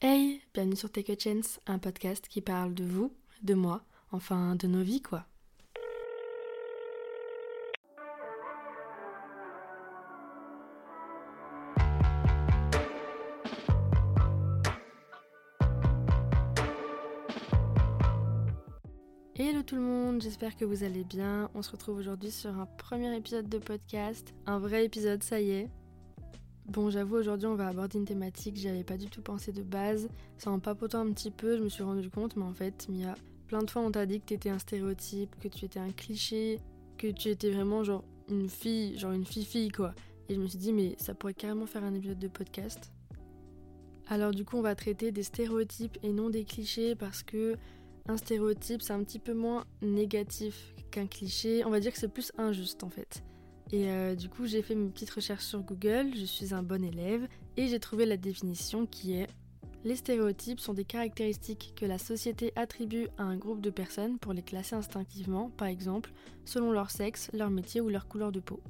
Hey, bienvenue sur Take a Chance, un podcast qui parle de vous, de moi, enfin de nos vies quoi. Hello tout le monde, j'espère que vous allez bien. On se retrouve aujourd'hui sur un premier épisode de podcast, un vrai épisode, ça y est. Bon, j'avoue, aujourd'hui, on va aborder une thématique que j'avais pas du tout pensé de base. Ça en papotant un petit peu, je me suis rendu compte, mais en fait, Mia, plein de fois, on t'a dit que t'étais un stéréotype, que tu étais un cliché, que tu étais vraiment genre une fille, genre une fille-fille, quoi. Et je me suis dit, mais ça pourrait carrément faire un épisode de podcast. Alors, du coup, on va traiter des stéréotypes et non des clichés parce que un stéréotype, c'est un petit peu moins négatif qu'un cliché. On va dire que c'est plus injuste en fait. Et euh, du coup, j'ai fait mes petites recherches sur Google, je suis un bon élève, et j'ai trouvé la définition qui est Les stéréotypes sont des caractéristiques que la société attribue à un groupe de personnes pour les classer instinctivement, par exemple, selon leur sexe, leur métier ou leur couleur de peau.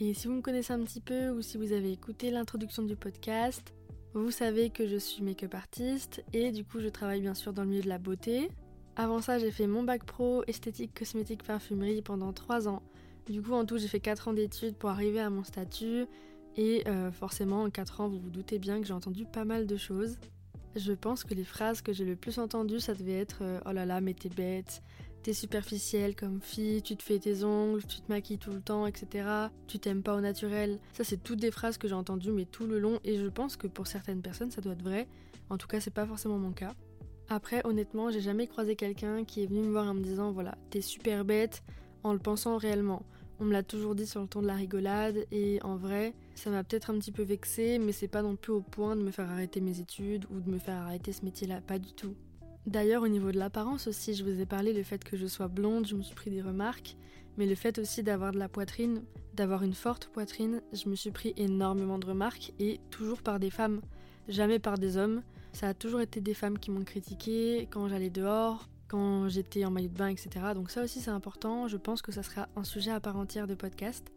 Et si vous me connaissez un petit peu ou si vous avez écouté l'introduction du podcast, vous savez que je suis make-up artiste et du coup je travaille bien sûr dans le milieu de la beauté. Avant ça, j'ai fait mon bac pro esthétique cosmétique parfumerie pendant 3 ans du coup, en tout, j'ai fait 4 ans d'études pour arriver à mon statut. Et euh, forcément, en 4 ans, vous vous doutez bien que j'ai entendu pas mal de choses. Je pense que les phrases que j'ai le plus entendues, ça devait être euh, Oh là là, mais t'es bête, t'es superficielle comme fille, tu te fais tes ongles, tu te maquilles tout le temps, etc. Tu t'aimes pas au naturel. Ça, c'est toutes des phrases que j'ai entendues, mais tout le long. Et je pense que pour certaines personnes, ça doit être vrai. En tout cas, c'est pas forcément mon cas. Après, honnêtement, j'ai jamais croisé quelqu'un qui est venu me voir en me disant Voilà, t'es super bête, en le pensant réellement. On me l'a toujours dit sur le ton de la rigolade et en vrai, ça m'a peut-être un petit peu vexé, mais c'est pas non plus au point de me faire arrêter mes études ou de me faire arrêter ce métier-là, pas du tout. D'ailleurs, au niveau de l'apparence aussi, je vous ai parlé le fait que je sois blonde, je me suis pris des remarques, mais le fait aussi d'avoir de la poitrine, d'avoir une forte poitrine, je me suis pris énormément de remarques et toujours par des femmes, jamais par des hommes. Ça a toujours été des femmes qui m'ont critiqué quand j'allais dehors, quand j'étais en maillot de bain, etc. Donc ça aussi c'est important, je pense que ça sera un sujet à part entière de podcast.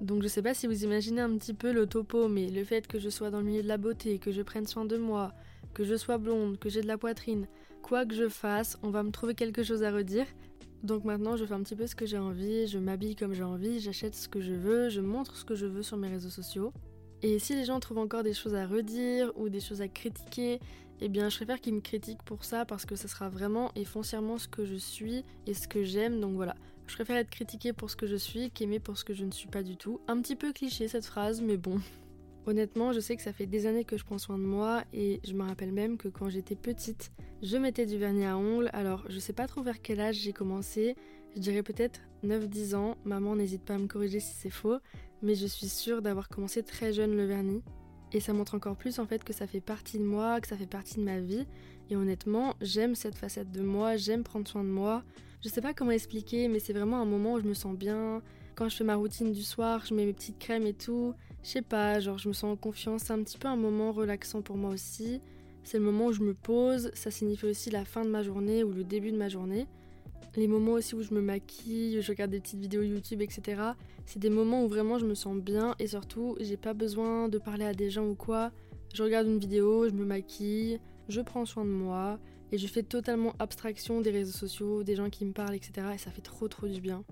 Donc je sais pas si vous imaginez un petit peu le topo, mais le fait que je sois dans le milieu de la beauté, que je prenne soin de moi, que je sois blonde, que j'ai de la poitrine, quoi que je fasse, on va me trouver quelque chose à redire. Donc maintenant je fais un petit peu ce que j'ai envie, je m'habille comme j'ai envie, j'achète ce que je veux, je montre ce que je veux sur mes réseaux sociaux. Et si les gens trouvent encore des choses à redire ou des choses à critiquer, eh bien je préfère qu'ils me critiquent pour ça parce que ça sera vraiment et foncièrement ce que je suis et ce que j'aime. Donc voilà, je préfère être critiquée pour ce que je suis qu'aimée pour ce que je ne suis pas du tout. Un petit peu cliché cette phrase, mais bon. Honnêtement, je sais que ça fait des années que je prends soin de moi et je me rappelle même que quand j'étais petite, je mettais du vernis à ongles. Alors, je sais pas trop vers quel âge j'ai commencé. Je dirais peut-être 9-10 ans. Maman n'hésite pas à me corriger si c'est faux, mais je suis sûre d'avoir commencé très jeune le vernis. Et ça montre encore plus en fait que ça fait partie de moi, que ça fait partie de ma vie. Et honnêtement, j'aime cette facette de moi, j'aime prendre soin de moi. Je sais pas comment expliquer, mais c'est vraiment un moment où je me sens bien. Quand je fais ma routine du soir, je mets mes petites crèmes et tout. Je sais pas, genre je me sens en confiance. C'est un petit peu un moment relaxant pour moi aussi. C'est le moment où je me pose. Ça signifie aussi la fin de ma journée ou le début de ma journée. Les moments aussi où je me maquille, je regarde des petites vidéos YouTube, etc. C'est des moments où vraiment je me sens bien et surtout j'ai pas besoin de parler à des gens ou quoi. Je regarde une vidéo, je me maquille, je prends soin de moi et je fais totalement abstraction des réseaux sociaux, des gens qui me parlent, etc. Et ça fait trop trop du bien.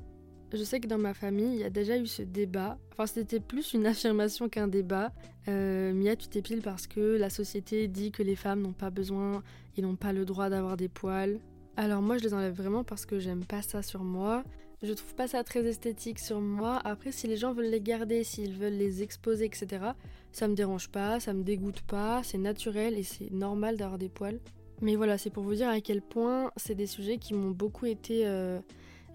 Je sais que dans ma famille, il y a déjà eu ce débat. Enfin, c'était plus une affirmation qu'un débat. Euh, Mia, tu t'épiles parce que la société dit que les femmes n'ont pas besoin et n'ont pas le droit d'avoir des poils. Alors moi je les enlève vraiment parce que j'aime pas ça sur moi. Je trouve pas ça très esthétique sur moi. Après si les gens veulent les garder, s'ils veulent les exposer, etc. Ça me dérange pas, ça me dégoûte pas, c'est naturel et c'est normal d'avoir des poils. Mais voilà, c'est pour vous dire à quel point c'est des sujets qui m'ont beaucoup été... Euh,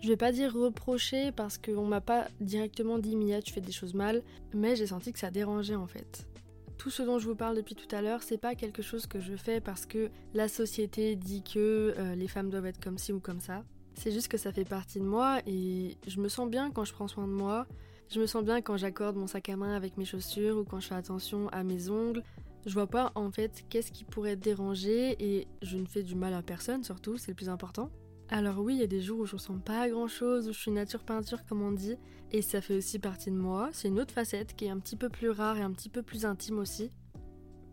je vais pas dire reprochés parce qu'on m'a pas directement dit Mia tu fais des choses mal, mais j'ai senti que ça dérangeait en fait tout ce dont je vous parle depuis tout à l'heure, c'est pas quelque chose que je fais parce que la société dit que euh, les femmes doivent être comme ci ou comme ça. C'est juste que ça fait partie de moi et je me sens bien quand je prends soin de moi. Je me sens bien quand j'accorde mon sac à main avec mes chaussures ou quand je fais attention à mes ongles. Je vois pas en fait qu'est-ce qui pourrait déranger et je ne fais du mal à personne surtout, c'est le plus important. Alors oui, il y a des jours où je ressens pas grand chose, où je suis nature peinture comme on dit, et ça fait aussi partie de moi. C'est une autre facette qui est un petit peu plus rare et un petit peu plus intime aussi.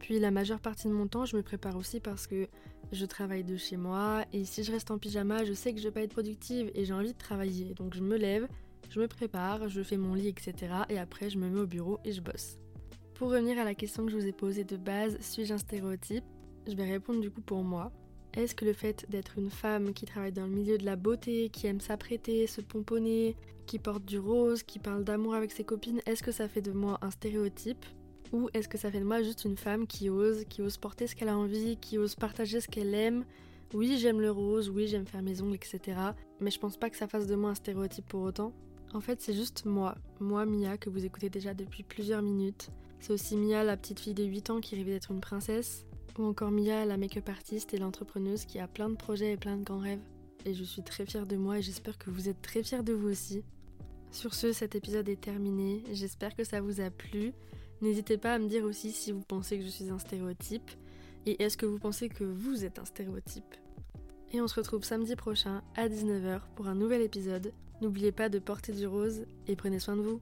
Puis la majeure partie de mon temps, je me prépare aussi parce que je travaille de chez moi et si je reste en pyjama, je sais que je vais pas être productive et j'ai envie de travailler. Donc je me lève, je me prépare, je fais mon lit, etc. Et après, je me mets au bureau et je bosse. Pour revenir à la question que je vous ai posée de base, suis-je un stéréotype? Je vais répondre du coup pour moi. Est-ce que le fait d'être une femme qui travaille dans le milieu de la beauté, qui aime s'apprêter, se pomponner, qui porte du rose, qui parle d'amour avec ses copines, est-ce que ça fait de moi un stéréotype Ou est-ce que ça fait de moi juste une femme qui ose, qui ose porter ce qu'elle a envie, qui ose partager ce qu'elle aime? Oui, j'aime le rose, oui, j'aime faire mes ongles, etc. Mais je pense pas que ça fasse de moi un stéréotype pour autant. En fait, c'est juste moi, moi Mia, que vous écoutez déjà depuis plusieurs minutes. C'est aussi Mia, la petite fille de 8 ans qui rêvait d'être une princesse. Ou encore Mia, la make-up artiste et l'entrepreneuse qui a plein de projets et plein de grands rêves. Et je suis très fière de moi et j'espère que vous êtes très fiers de vous aussi. Sur ce, cet épisode est terminé. J'espère que ça vous a plu. N'hésitez pas à me dire aussi si vous pensez que je suis un stéréotype. Et est-ce que vous pensez que vous êtes un stéréotype Et on se retrouve samedi prochain à 19h pour un nouvel épisode N'oubliez pas de porter du rose et prenez soin de vous.